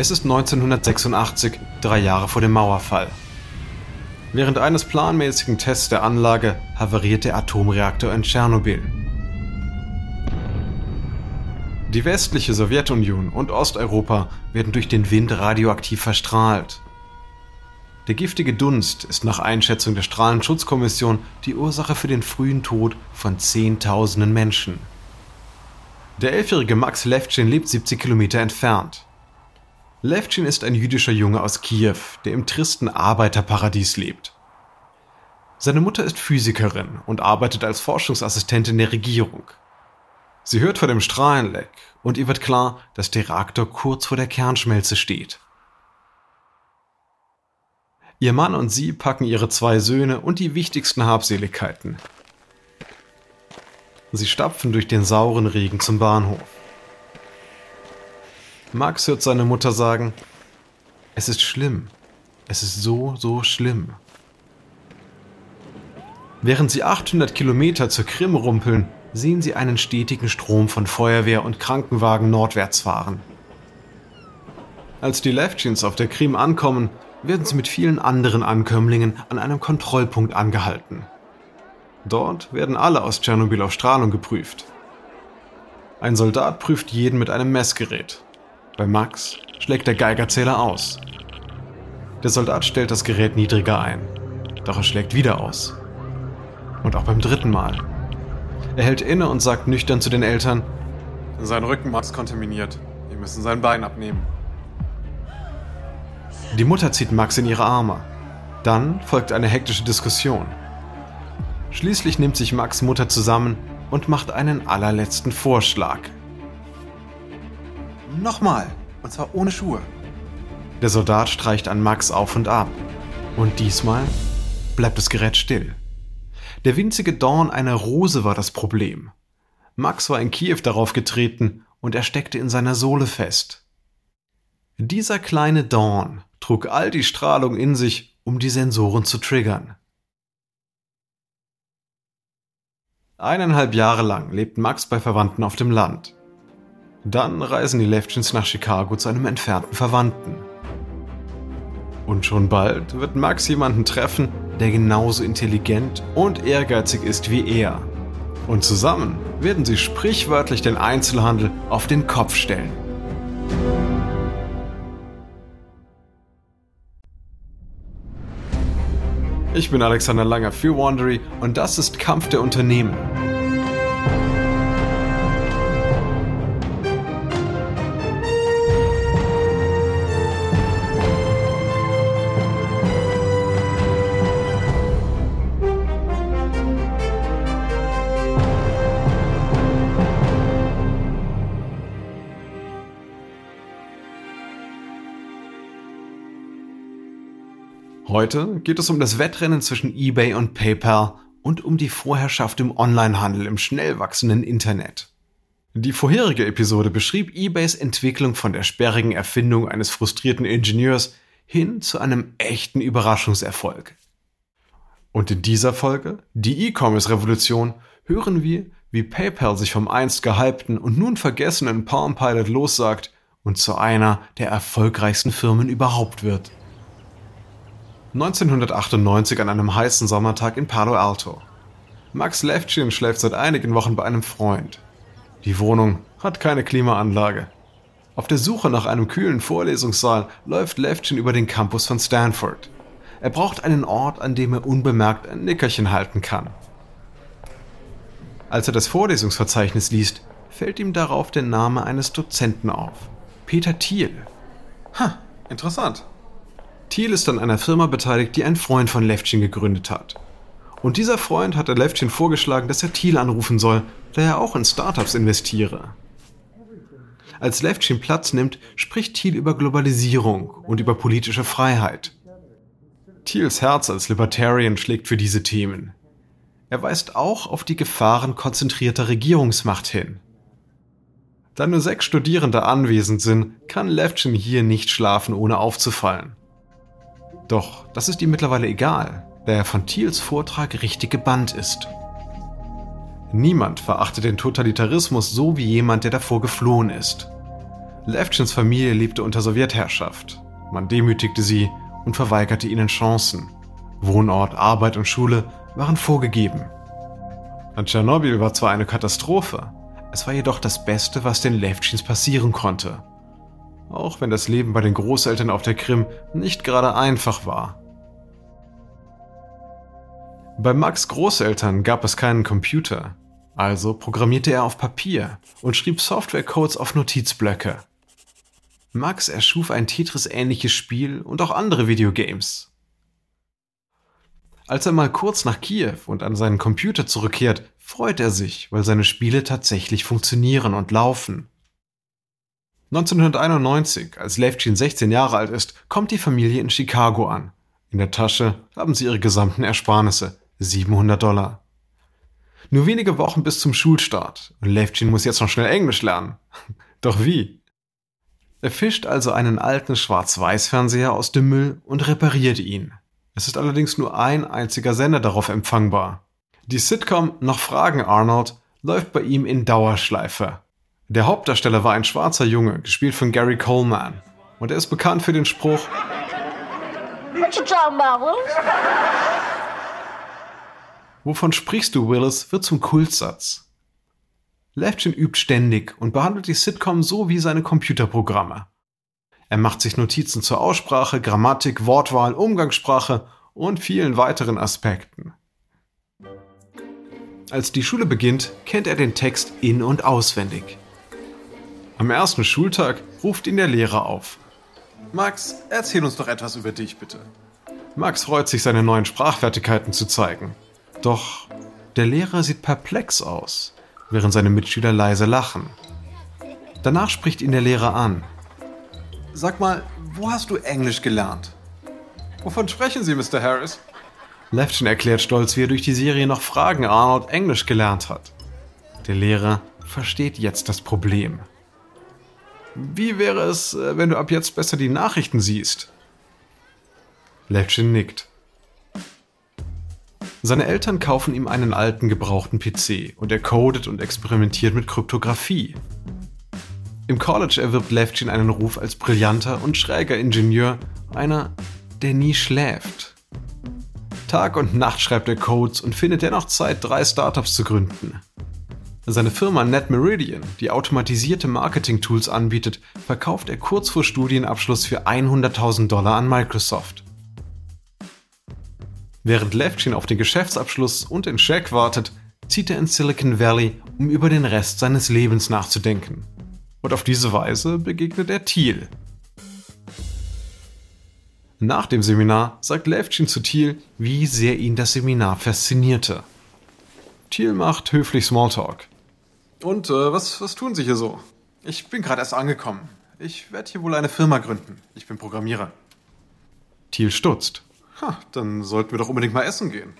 Es ist 1986, drei Jahre vor dem Mauerfall. Während eines planmäßigen Tests der Anlage havariert der Atomreaktor in Tschernobyl. Die westliche Sowjetunion und Osteuropa werden durch den Wind radioaktiv verstrahlt. Der giftige Dunst ist nach Einschätzung der Strahlenschutzkommission die Ursache für den frühen Tod von Zehntausenden Menschen. Der elfjährige Max Levchin lebt 70 Kilometer entfernt. Levchin ist ein jüdischer Junge aus Kiew, der im tristen Arbeiterparadies lebt. Seine Mutter ist Physikerin und arbeitet als Forschungsassistentin der Regierung. Sie hört von dem Strahlenleck und ihr wird klar, dass der Reaktor kurz vor der Kernschmelze steht. Ihr Mann und sie packen ihre zwei Söhne und die wichtigsten Habseligkeiten. Sie stapfen durch den sauren Regen zum Bahnhof. Max hört seine Mutter sagen, es ist schlimm. Es ist so, so schlimm. Während sie 800 Kilometer zur Krim rumpeln, sehen sie einen stetigen Strom von Feuerwehr und Krankenwagen nordwärts fahren. Als die Levchins auf der Krim ankommen, werden sie mit vielen anderen Ankömmlingen an einem Kontrollpunkt angehalten. Dort werden alle aus Tschernobyl auf Strahlung geprüft. Ein Soldat prüft jeden mit einem Messgerät. Bei Max schlägt der Geigerzähler aus. Der Soldat stellt das Gerät niedriger ein, doch er schlägt wieder aus. Und auch beim dritten Mal. Er hält inne und sagt nüchtern zu den Eltern, sein Rückenmark ist kontaminiert. Wir müssen sein Bein abnehmen. Die Mutter zieht Max in ihre Arme. Dann folgt eine hektische Diskussion. Schließlich nimmt sich Max Mutter zusammen und macht einen allerletzten Vorschlag. Nochmal. Und zwar ohne Schuhe. Der Soldat streicht an Max auf und ab. Und diesmal bleibt das Gerät still. Der winzige Dorn einer Rose war das Problem. Max war in Kiew darauf getreten und er steckte in seiner Sohle fest. Dieser kleine Dorn trug all die Strahlung in sich, um die Sensoren zu triggern. Eineinhalb Jahre lang lebt Max bei Verwandten auf dem Land. Dann reisen die Levchins nach Chicago zu einem entfernten Verwandten. Und schon bald wird Max jemanden treffen, der genauso intelligent und ehrgeizig ist wie er. Und zusammen werden sie sprichwörtlich den Einzelhandel auf den Kopf stellen. Ich bin Alexander Langer für Wandery und das ist Kampf der Unternehmen. Heute geht es um das Wettrennen zwischen eBay und PayPal und um die Vorherrschaft im Onlinehandel im schnell wachsenden Internet. Die vorherige Episode beschrieb eBays Entwicklung von der sperrigen Erfindung eines frustrierten Ingenieurs hin zu einem echten Überraschungserfolg. Und in dieser Folge, die E-Commerce-Revolution, hören wir, wie PayPal sich vom einst gehypten und nun vergessenen Palm Pilot lossagt und zu einer der erfolgreichsten Firmen überhaupt wird. 1998 an einem heißen Sommertag in Palo Alto. Max Levchin schläft seit einigen Wochen bei einem Freund. Die Wohnung hat keine Klimaanlage. Auf der Suche nach einem kühlen Vorlesungssaal läuft Levchin über den Campus von Stanford. Er braucht einen Ort, an dem er unbemerkt ein Nickerchen halten kann. Als er das Vorlesungsverzeichnis liest, fällt ihm darauf der Name eines Dozenten auf. Peter Thiel. Ha, interessant. Thiel ist an einer Firma beteiligt, die ein Freund von Levchin gegründet hat. Und dieser Freund hat der Levchin vorgeschlagen, dass er Thiel anrufen soll, da er auch in Startups investiere. Als Levchin Platz nimmt, spricht Thiel über Globalisierung und über politische Freiheit. Thiels Herz als Libertarian schlägt für diese Themen. Er weist auch auf die Gefahren konzentrierter Regierungsmacht hin. Da nur sechs Studierende anwesend sind, kann Levchin hier nicht schlafen, ohne aufzufallen. Doch das ist ihm mittlerweile egal, da er von Thiels Vortrag richtig gebannt ist. Niemand verachtet den Totalitarismus so wie jemand, der davor geflohen ist. Levchens Familie lebte unter Sowjetherrschaft. Man demütigte sie und verweigerte ihnen Chancen. Wohnort, Arbeit und Schule waren vorgegeben. An Tschernobyl war zwar eine Katastrophe, es war jedoch das Beste, was den Levchins passieren konnte. Auch wenn das Leben bei den Großeltern auf der Krim nicht gerade einfach war. Bei Max Großeltern gab es keinen Computer, also programmierte er auf Papier und schrieb Softwarecodes auf Notizblöcke. Max erschuf ein Tetris-ähnliches Spiel und auch andere Videogames. Als er mal kurz nach Kiew und an seinen Computer zurückkehrt, freut er sich, weil seine Spiele tatsächlich funktionieren und laufen. 1991, als Levchin 16 Jahre alt ist, kommt die Familie in Chicago an. In der Tasche haben sie ihre gesamten Ersparnisse, 700 Dollar. Nur wenige Wochen bis zum Schulstart und Levchin muss jetzt noch schnell Englisch lernen. Doch wie? Er fischt also einen alten Schwarz-Weiß-Fernseher aus dem Müll und repariert ihn. Es ist allerdings nur ein einziger Sender darauf empfangbar. Die Sitcom Noch Fragen Arnold läuft bei ihm in Dauerschleife. Der Hauptdarsteller war ein schwarzer Junge, gespielt von Gary Coleman. Und er ist bekannt für den Spruch Wovon sprichst du, Willis, wird zum Kultsatz. Levchin übt ständig und behandelt die Sitcom so wie seine Computerprogramme. Er macht sich Notizen zur Aussprache, Grammatik, Wortwahl, Umgangssprache und vielen weiteren Aspekten. Als die Schule beginnt, kennt er den Text in- und auswendig. Am ersten Schultag ruft ihn der Lehrer auf. Max, erzähl uns doch etwas über dich, bitte. Max freut sich, seine neuen Sprachfertigkeiten zu zeigen. Doch der Lehrer sieht perplex aus, während seine Mitschüler leise lachen. Danach spricht ihn der Lehrer an. Sag mal, wo hast du Englisch gelernt? Wovon sprechen Sie, Mr. Harris? Lefton erklärt stolz, wie er durch die Serie noch Fragen Arnold Englisch gelernt hat. Der Lehrer versteht jetzt das Problem. Wie wäre es, äh, wenn du ab jetzt besser die Nachrichten siehst? Levchin nickt. Seine Eltern kaufen ihm einen alten gebrauchten PC und er codet und experimentiert mit Kryptographie. Im College erwirbt Levchin einen Ruf als brillanter und schräger Ingenieur, einer, der nie schläft. Tag und Nacht schreibt er Codes und findet dennoch Zeit, drei Startups zu gründen. Seine Firma NetMeridian, die automatisierte Marketing-Tools anbietet, verkauft er kurz vor Studienabschluss für 100.000 Dollar an Microsoft. Während Levchin auf den Geschäftsabschluss und den Scheck wartet, zieht er in Silicon Valley, um über den Rest seines Lebens nachzudenken. Und auf diese Weise begegnet er Thiel, nach dem Seminar sagt Levchin zu Thiel, wie sehr ihn das Seminar faszinierte. Thiel macht höflich Smalltalk. Und äh, was, was tun Sie hier so? Ich bin gerade erst angekommen. Ich werde hier wohl eine Firma gründen. Ich bin Programmierer. Thiel stutzt. Ha, dann sollten wir doch unbedingt mal essen gehen.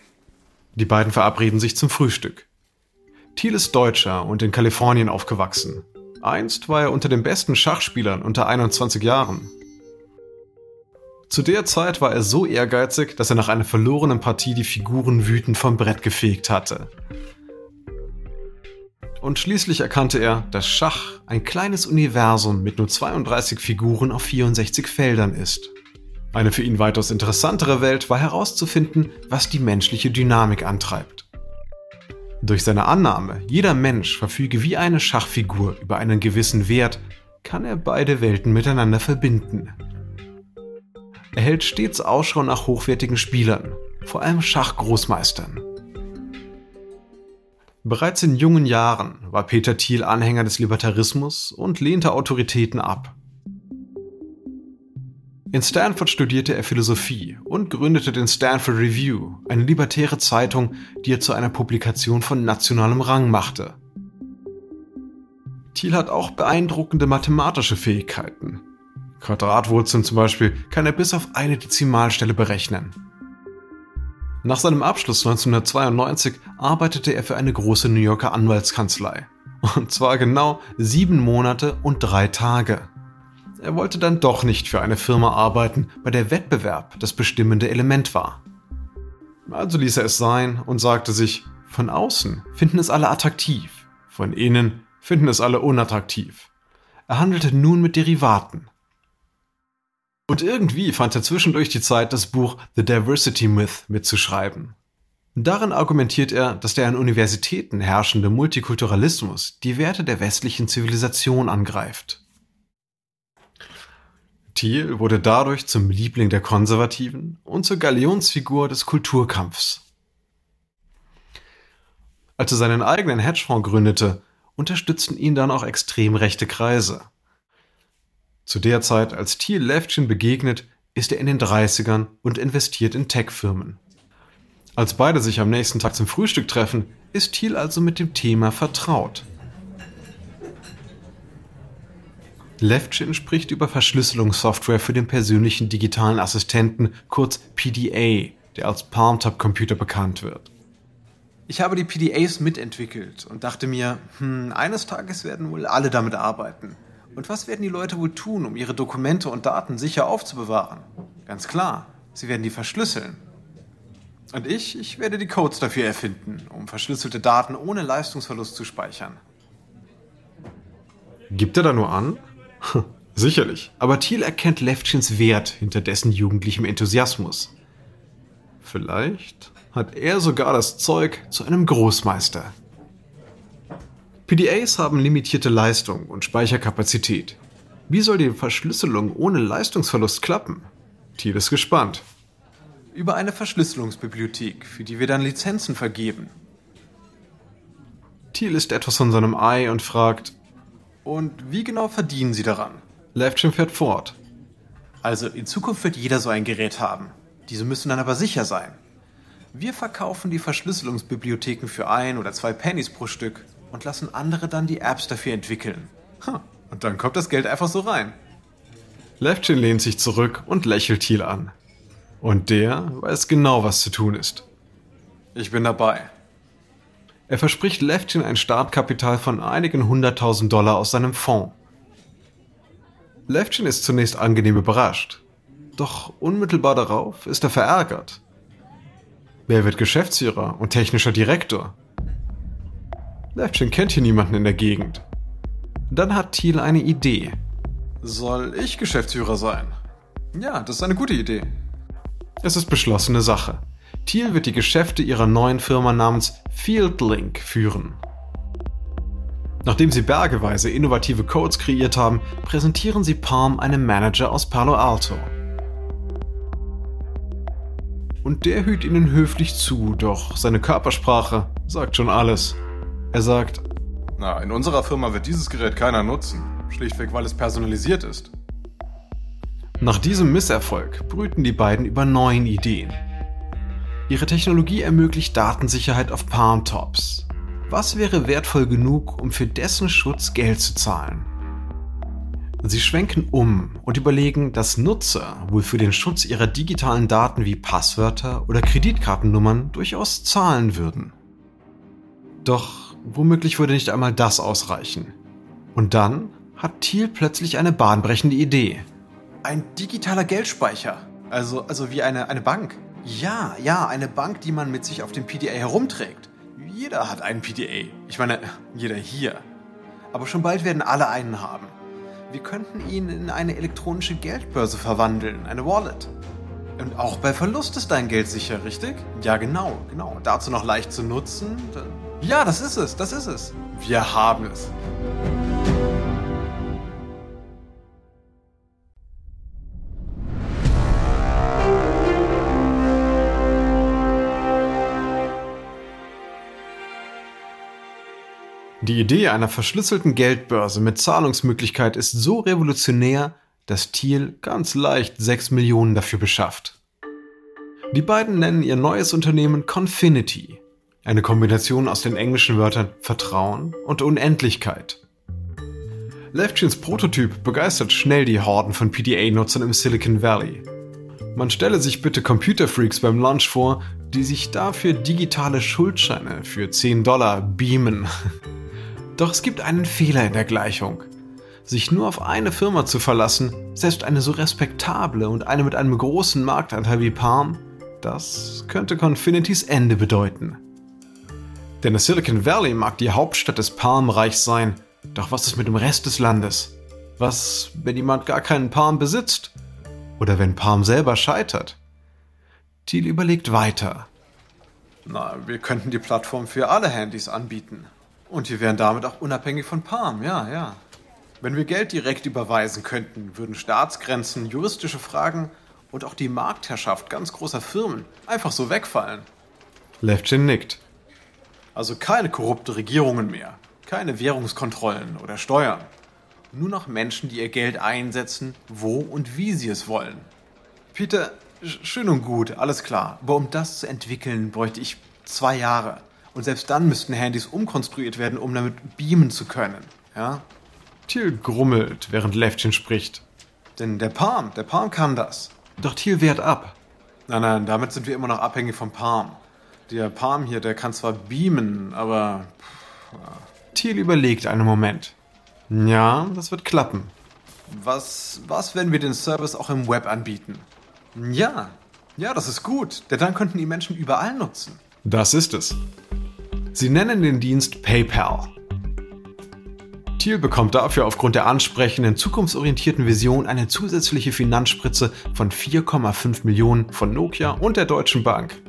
Die beiden verabreden sich zum Frühstück. Thiel ist Deutscher und in Kalifornien aufgewachsen. Einst war er unter den besten Schachspielern unter 21 Jahren. Zu der Zeit war er so ehrgeizig, dass er nach einer verlorenen Partie die Figuren wütend vom Brett gefegt hatte. Und schließlich erkannte er, dass Schach ein kleines Universum mit nur 32 Figuren auf 64 Feldern ist. Eine für ihn weitaus interessantere Welt war herauszufinden, was die menschliche Dynamik antreibt. Durch seine Annahme, jeder Mensch verfüge wie eine Schachfigur über einen gewissen Wert, kann er beide Welten miteinander verbinden. Er hält stets Ausschau nach hochwertigen Spielern, vor allem Schachgroßmeistern. Bereits in jungen Jahren war Peter Thiel Anhänger des Libertarismus und lehnte Autoritäten ab. In Stanford studierte er Philosophie und gründete den Stanford Review, eine libertäre Zeitung, die er zu einer Publikation von nationalem Rang machte. Thiel hat auch beeindruckende mathematische Fähigkeiten. Quadratwurzeln zum Beispiel kann er bis auf eine Dezimalstelle berechnen. Nach seinem Abschluss 1992 arbeitete er für eine große New Yorker Anwaltskanzlei. Und zwar genau sieben Monate und drei Tage. Er wollte dann doch nicht für eine Firma arbeiten, bei der Wettbewerb das bestimmende Element war. Also ließ er es sein und sagte sich, von außen finden es alle attraktiv, von innen finden es alle unattraktiv. Er handelte nun mit Derivaten. Und irgendwie fand er zwischendurch die Zeit, das Buch The Diversity Myth mitzuschreiben. Darin argumentiert er, dass der an Universitäten herrschende Multikulturalismus die Werte der westlichen Zivilisation angreift. Thiel wurde dadurch zum Liebling der Konservativen und zur Galionsfigur des Kulturkampfs. Als er seinen eigenen Hedgefonds gründete, unterstützten ihn dann auch extrem rechte Kreise. Zu der Zeit, als Thiel Levchin begegnet, ist er in den 30ern und investiert in Tech-Firmen. Als beide sich am nächsten Tag zum Frühstück treffen, ist Thiel also mit dem Thema vertraut. Levchin spricht über Verschlüsselungssoftware für den persönlichen digitalen Assistenten, kurz PDA, der als Palmtop-Computer bekannt wird. Ich habe die PDAs mitentwickelt und dachte mir, hm, eines Tages werden wohl alle damit arbeiten. Und was werden die Leute wohl tun, um ihre Dokumente und Daten sicher aufzubewahren? Ganz klar, sie werden die verschlüsseln. Und ich, ich werde die Codes dafür erfinden, um verschlüsselte Daten ohne Leistungsverlust zu speichern. Gibt er da nur an? Sicherlich. Aber Thiel erkennt Levchins Wert hinter dessen jugendlichem Enthusiasmus. Vielleicht hat er sogar das Zeug zu einem Großmeister. PDAs haben limitierte Leistung und Speicherkapazität. Wie soll die Verschlüsselung ohne Leistungsverlust klappen? Thiel ist gespannt. Über eine Verschlüsselungsbibliothek, für die wir dann Lizenzen vergeben. Thiel ist etwas von seinem Ei und fragt, Und wie genau verdienen Sie daran? Levchin fährt fort. Also in Zukunft wird jeder so ein Gerät haben. Diese müssen dann aber sicher sein. Wir verkaufen die Verschlüsselungsbibliotheken für ein oder zwei Pennies pro Stück und lassen andere dann die Apps dafür entwickeln. Und dann kommt das Geld einfach so rein. Levchin lehnt sich zurück und lächelt Thiel an. Und der weiß genau, was zu tun ist. Ich bin dabei. Er verspricht Levchin ein Startkapital von einigen hunderttausend Dollar aus seinem Fonds. Levchin ist zunächst angenehm überrascht. Doch unmittelbar darauf ist er verärgert. Wer wird Geschäftsführer und technischer Direktor? Levchin kennt hier niemanden in der Gegend. Dann hat Thiel eine Idee. Soll ich Geschäftsführer sein? Ja, das ist eine gute Idee. Es ist beschlossene Sache. Thiel wird die Geschäfte ihrer neuen Firma namens Fieldlink führen. Nachdem sie bergeweise innovative Codes kreiert haben, präsentieren sie Palm einem Manager aus Palo Alto. Und der hüt ihnen höflich zu, doch seine Körpersprache sagt schon alles. Er sagt, Na, in unserer Firma wird dieses Gerät keiner nutzen. Schlichtweg, weil es personalisiert ist. Nach diesem Misserfolg brüten die beiden über neuen Ideen. Ihre Technologie ermöglicht Datensicherheit auf Palmtops. Was wäre wertvoll genug, um für dessen Schutz Geld zu zahlen? Sie schwenken um und überlegen, dass Nutzer wohl für den Schutz ihrer digitalen Daten wie Passwörter oder Kreditkartennummern durchaus zahlen würden. Doch womöglich würde nicht einmal das ausreichen. Und dann hat Thiel plötzlich eine bahnbrechende Idee. Ein digitaler Geldspeicher. Also, also wie eine, eine Bank. Ja, ja, eine Bank, die man mit sich auf dem PDA herumträgt. Jeder hat einen PDA. Ich meine, jeder hier. Aber schon bald werden alle einen haben. Wir könnten ihn in eine elektronische Geldbörse verwandeln, eine Wallet. Und auch bei Verlust ist dein Geld sicher, richtig? Ja, genau, genau. Dazu noch leicht zu nutzen. Ja, das ist es, das ist es. Wir haben es. Die Idee einer verschlüsselten Geldbörse mit Zahlungsmöglichkeit ist so revolutionär, dass Thiel ganz leicht 6 Millionen dafür beschafft. Die beiden nennen ihr neues Unternehmen Confinity, eine Kombination aus den englischen Wörtern Vertrauen und Unendlichkeit. Levchins Prototyp begeistert schnell die Horden von PDA-Nutzern im Silicon Valley. Man stelle sich bitte Computerfreaks beim Lunch vor, die sich dafür digitale Schuldscheine für 10 Dollar beamen. Doch es gibt einen Fehler in der Gleichung. Sich nur auf eine Firma zu verlassen, selbst eine so respektable und eine mit einem großen Marktanteil wie Palm, das könnte Confinitys Ende bedeuten. Denn das Silicon Valley mag die Hauptstadt des Palmreichs sein, doch was ist mit dem Rest des Landes? Was, wenn jemand gar keinen Palm besitzt? Oder wenn Palm selber scheitert? Thiel überlegt weiter. Na, wir könnten die Plattform für alle Handys anbieten. Und wir wären damit auch unabhängig von Palm, ja, ja. Wenn wir Geld direkt überweisen könnten, würden Staatsgrenzen, juristische Fragen und auch die Marktherrschaft ganz großer Firmen einfach so wegfallen. Levchin nickt. Also keine korrupte Regierungen mehr, keine Währungskontrollen oder Steuern. Nur noch Menschen, die ihr Geld einsetzen, wo und wie sie es wollen. Peter, schön und gut, alles klar. Aber um das zu entwickeln, bräuchte ich zwei Jahre. Und selbst dann müssten Handys umkonstruiert werden, um damit beamen zu können. Ja? Thiel grummelt, während Levchin spricht. Denn der Palm, der Palm kann das. Doch Thiel wehrt ab. Nein, nein, damit sind wir immer noch abhängig vom Palm. Der Palm hier, der kann zwar beamen, aber. Thiel überlegt einen Moment. Ja, das wird klappen. Was, was, wenn wir den Service auch im Web anbieten? Ja, ja, das ist gut, denn dann könnten die Menschen überall nutzen. Das ist es. Sie nennen den Dienst PayPal. Thiel bekommt dafür aufgrund der ansprechenden, zukunftsorientierten Vision eine zusätzliche Finanzspritze von 4,5 Millionen von Nokia und der Deutschen Bank.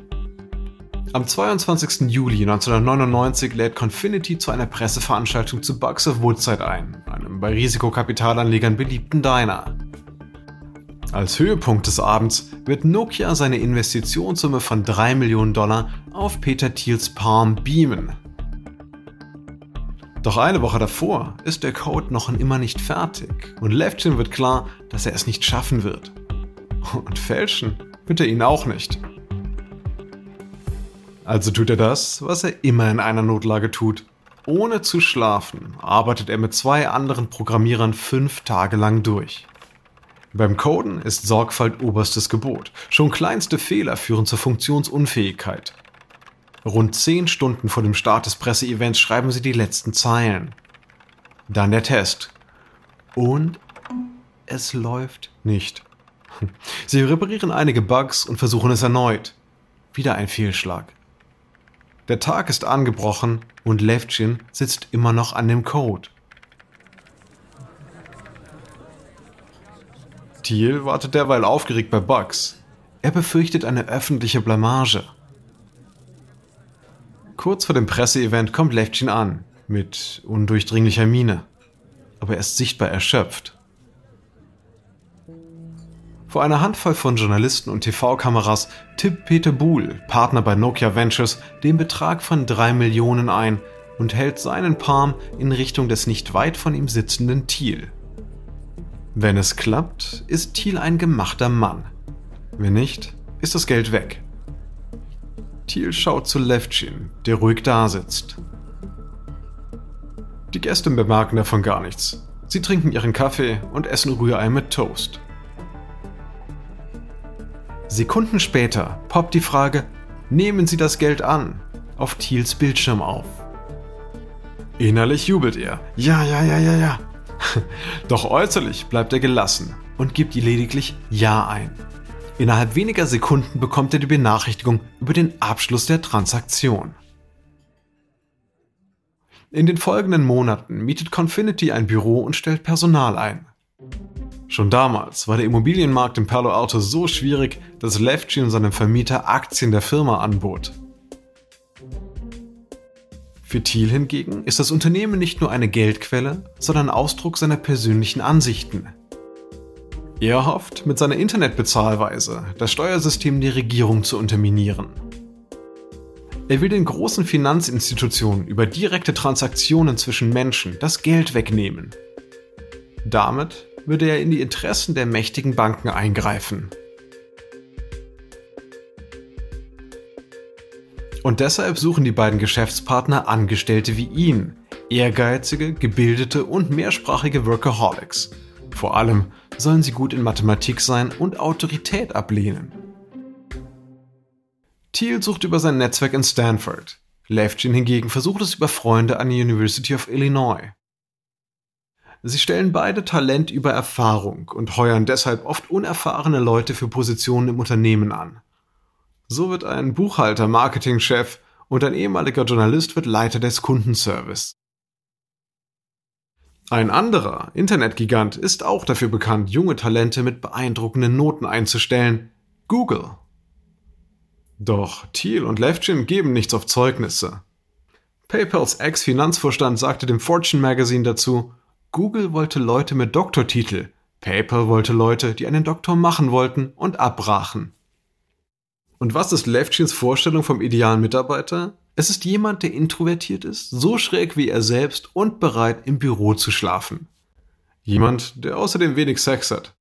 Am 22. Juli 1999 lädt Confinity zu einer Presseveranstaltung zu Bugs of Woodside ein, einem bei Risikokapitalanlegern beliebten Diner. Als Höhepunkt des Abends wird Nokia seine Investitionssumme von 3 Millionen Dollar auf Peter Thiels Palm beamen. Doch eine Woche davor ist der Code noch immer nicht fertig und Levchin wird klar, dass er es nicht schaffen wird. Und fälschen wird er ihn auch nicht. Also tut er das, was er immer in einer Notlage tut. Ohne zu schlafen arbeitet er mit zwei anderen Programmierern fünf Tage lang durch. Beim Coden ist Sorgfalt oberstes Gebot. Schon kleinste Fehler führen zur Funktionsunfähigkeit. Rund zehn Stunden vor dem Start des Presseevents schreiben sie die letzten Zeilen. Dann der Test. Und es läuft nicht. Sie reparieren einige Bugs und versuchen es erneut. Wieder ein Fehlschlag. Der Tag ist angebrochen und Levchin sitzt immer noch an dem Code. Thiel wartet derweil aufgeregt bei Bugs. Er befürchtet eine öffentliche Blamage. Kurz vor dem Presseevent kommt Levchin an, mit undurchdringlicher Miene. Aber er ist sichtbar erschöpft. Vor einer Handvoll von Journalisten und TV-Kameras tippt Peter Buhl, Partner bei Nokia Ventures, den Betrag von drei Millionen ein und hält seinen Palm in Richtung des nicht weit von ihm sitzenden Thiel. Wenn es klappt, ist Thiel ein gemachter Mann. Wenn nicht, ist das Geld weg. Thiel schaut zu Levchin, der ruhig dasitzt. Die Gäste bemerken davon gar nichts. Sie trinken ihren Kaffee und essen Rührei mit Toast. Sekunden später poppt die Frage, nehmen Sie das Geld an, auf Thiels Bildschirm auf. Innerlich jubelt er. Ja, ja, ja, ja, ja. Doch äußerlich bleibt er gelassen und gibt lediglich Ja ein. Innerhalb weniger Sekunden bekommt er die Benachrichtigung über den Abschluss der Transaktion. In den folgenden Monaten mietet Confinity ein Büro und stellt Personal ein. Schon damals war der Immobilienmarkt in Palo Alto so schwierig, dass Levchin seinem Vermieter Aktien der Firma anbot. Für Thiel hingegen ist das Unternehmen nicht nur eine Geldquelle, sondern Ausdruck seiner persönlichen Ansichten. Er hofft, mit seiner Internetbezahlweise das Steuersystem der Regierung zu unterminieren. Er will den großen Finanzinstitutionen über direkte Transaktionen zwischen Menschen das Geld wegnehmen. Damit würde er in die Interessen der mächtigen Banken eingreifen. Und deshalb suchen die beiden Geschäftspartner Angestellte wie ihn, ehrgeizige, gebildete und mehrsprachige Workaholics. Vor allem sollen sie gut in Mathematik sein und Autorität ablehnen. Thiel sucht über sein Netzwerk in Stanford. Levchin hingegen versucht es über Freunde an der University of Illinois. Sie stellen beide Talent über Erfahrung und heuern deshalb oft unerfahrene Leute für Positionen im Unternehmen an. So wird ein Buchhalter Marketingchef und ein ehemaliger Journalist wird Leiter des Kundenservice. Ein anderer Internetgigant ist auch dafür bekannt, junge Talente mit beeindruckenden Noten einzustellen. Google. Doch Thiel und Levchin geben nichts auf Zeugnisse. PayPals Ex-Finanzvorstand sagte dem Fortune Magazine dazu, Google wollte Leute mit Doktortitel, PayPal wollte Leute, die einen Doktor machen wollten und abbrachen. Und was ist Levchins Vorstellung vom idealen Mitarbeiter? Es ist jemand, der introvertiert ist, so schräg wie er selbst und bereit, im Büro zu schlafen. Jemand, der außerdem wenig Sex hat.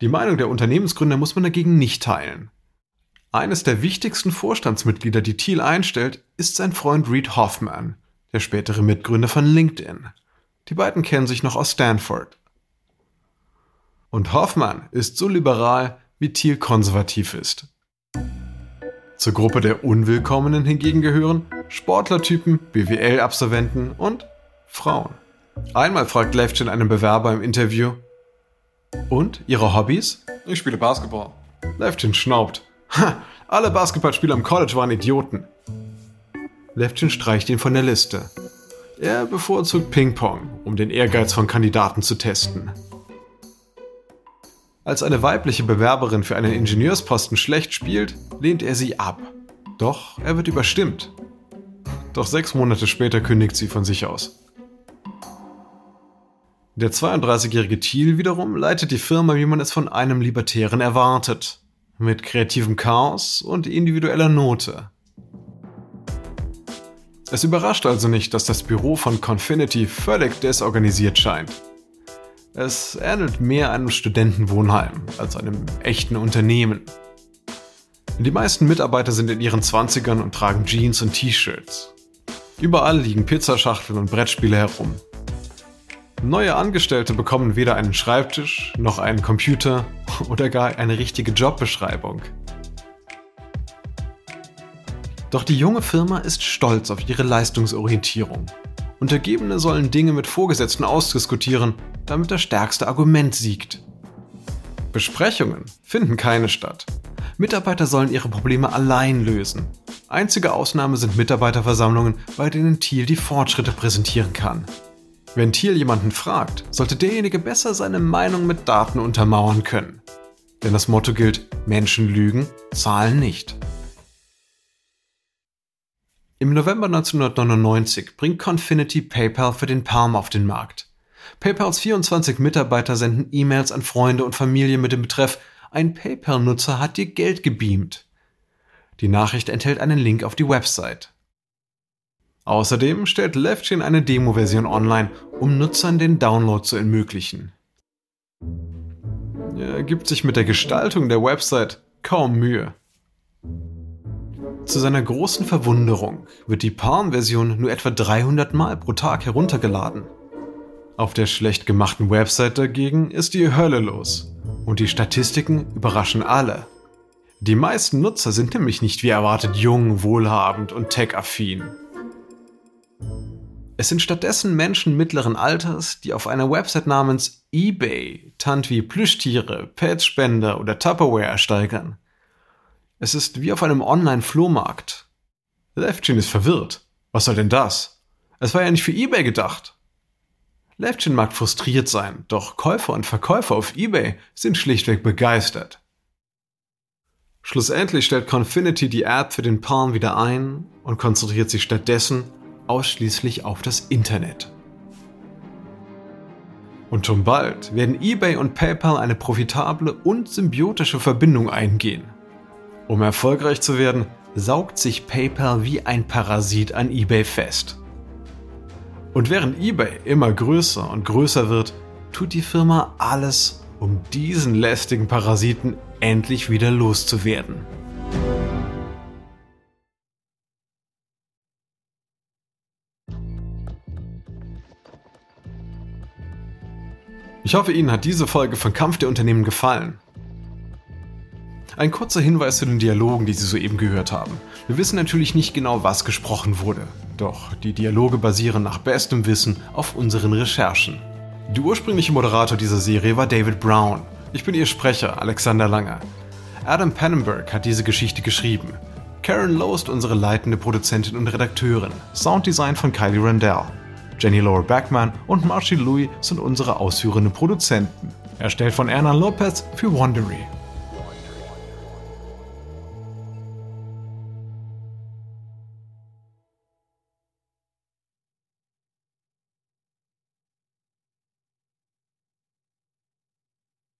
Die Meinung der Unternehmensgründer muss man dagegen nicht teilen. Eines der wichtigsten Vorstandsmitglieder, die Thiel einstellt, ist sein Freund Reed Hoffman, der spätere Mitgründer von LinkedIn. Die beiden kennen sich noch aus Stanford. Und Hoffman ist so liberal, wie Thiel konservativ ist. Zur Gruppe der Unwillkommenen hingegen gehören Sportlertypen, BWL-Absolventen und Frauen. Einmal fragt Levchin einen Bewerber im Interview, und ihre Hobbys? Ich spiele Basketball. Levchin schnaubt. Ha, alle Basketballspieler im College waren Idioten. Levchin streicht ihn von der Liste. Er bevorzugt Ping-Pong, um den Ehrgeiz von Kandidaten zu testen. Als eine weibliche Bewerberin für einen Ingenieursposten schlecht spielt, lehnt er sie ab. Doch er wird überstimmt. Doch sechs Monate später kündigt sie von sich aus. Der 32-jährige Thiel wiederum leitet die Firma, wie man es von einem Libertären erwartet. Mit kreativem Chaos und individueller Note. Es überrascht also nicht, dass das Büro von Confinity völlig desorganisiert scheint. Es ähnelt mehr einem Studentenwohnheim als einem echten Unternehmen. Die meisten Mitarbeiter sind in ihren 20ern und tragen Jeans und T-Shirts. Überall liegen Pizzaschachteln und Brettspiele herum. Neue Angestellte bekommen weder einen Schreibtisch noch einen Computer oder gar eine richtige Jobbeschreibung. Doch die junge Firma ist stolz auf ihre Leistungsorientierung. Untergebene sollen Dinge mit Vorgesetzten ausdiskutieren damit das stärkste Argument siegt. Besprechungen finden keine statt. Mitarbeiter sollen ihre Probleme allein lösen. Einzige Ausnahme sind Mitarbeiterversammlungen, bei denen Thiel die Fortschritte präsentieren kann. Wenn Thiel jemanden fragt, sollte derjenige besser seine Meinung mit Daten untermauern können. Denn das Motto gilt, Menschen lügen, Zahlen nicht. Im November 1999 bringt Confinity PayPal für den Palm auf den Markt. PayPals 24 Mitarbeiter senden E-Mails an Freunde und Familie mit dem Betreff Ein PayPal-Nutzer hat dir Geld gebeamt. Die Nachricht enthält einen Link auf die Website. Außerdem stellt Leftchain eine Demo-Version online, um Nutzern den Download zu ermöglichen. Er gibt sich mit der Gestaltung der Website kaum Mühe. Zu seiner großen Verwunderung wird die Palm-Version nur etwa 300 Mal pro Tag heruntergeladen. Auf der schlecht gemachten Website dagegen ist die Hölle los. Und die Statistiken überraschen alle. Die meisten Nutzer sind nämlich nicht wie erwartet jung, wohlhabend und tech-affin. Es sind stattdessen Menschen mittleren Alters, die auf einer Website namens eBay Tant wie Plüschtiere, Pets-Spender oder Tupperware ersteigern. Es ist wie auf einem Online-Flohmarkt. Levchin ist verwirrt. Was soll denn das? Es war ja nicht für eBay gedacht. Levchin mag frustriert sein, doch Käufer und Verkäufer auf eBay sind schlichtweg begeistert. Schlussendlich stellt Confinity die App für den Palm wieder ein und konzentriert sich stattdessen ausschließlich auf das Internet. Und schon bald werden eBay und PayPal eine profitable und symbiotische Verbindung eingehen. Um erfolgreich zu werden, saugt sich PayPal wie ein Parasit an eBay fest. Und während eBay immer größer und größer wird, tut die Firma alles, um diesen lästigen Parasiten endlich wieder loszuwerden. Ich hoffe, Ihnen hat diese Folge von Kampf der Unternehmen gefallen. Ein kurzer Hinweis zu den Dialogen, die Sie soeben gehört haben. Wir wissen natürlich nicht genau, was gesprochen wurde. Doch die Dialoge basieren nach bestem Wissen auf unseren Recherchen. Der ursprüngliche Moderator dieser Serie war David Brown. Ich bin Ihr Sprecher, Alexander Langer. Adam Pannenberg hat diese Geschichte geschrieben. Karen Lowe ist unsere leitende Produzentin und Redakteurin. Sounddesign von Kylie Randell. Jenny Laura Backman und Marcy Louis sind unsere ausführenden Produzenten. Erstellt von Erna Lopez für Wondery.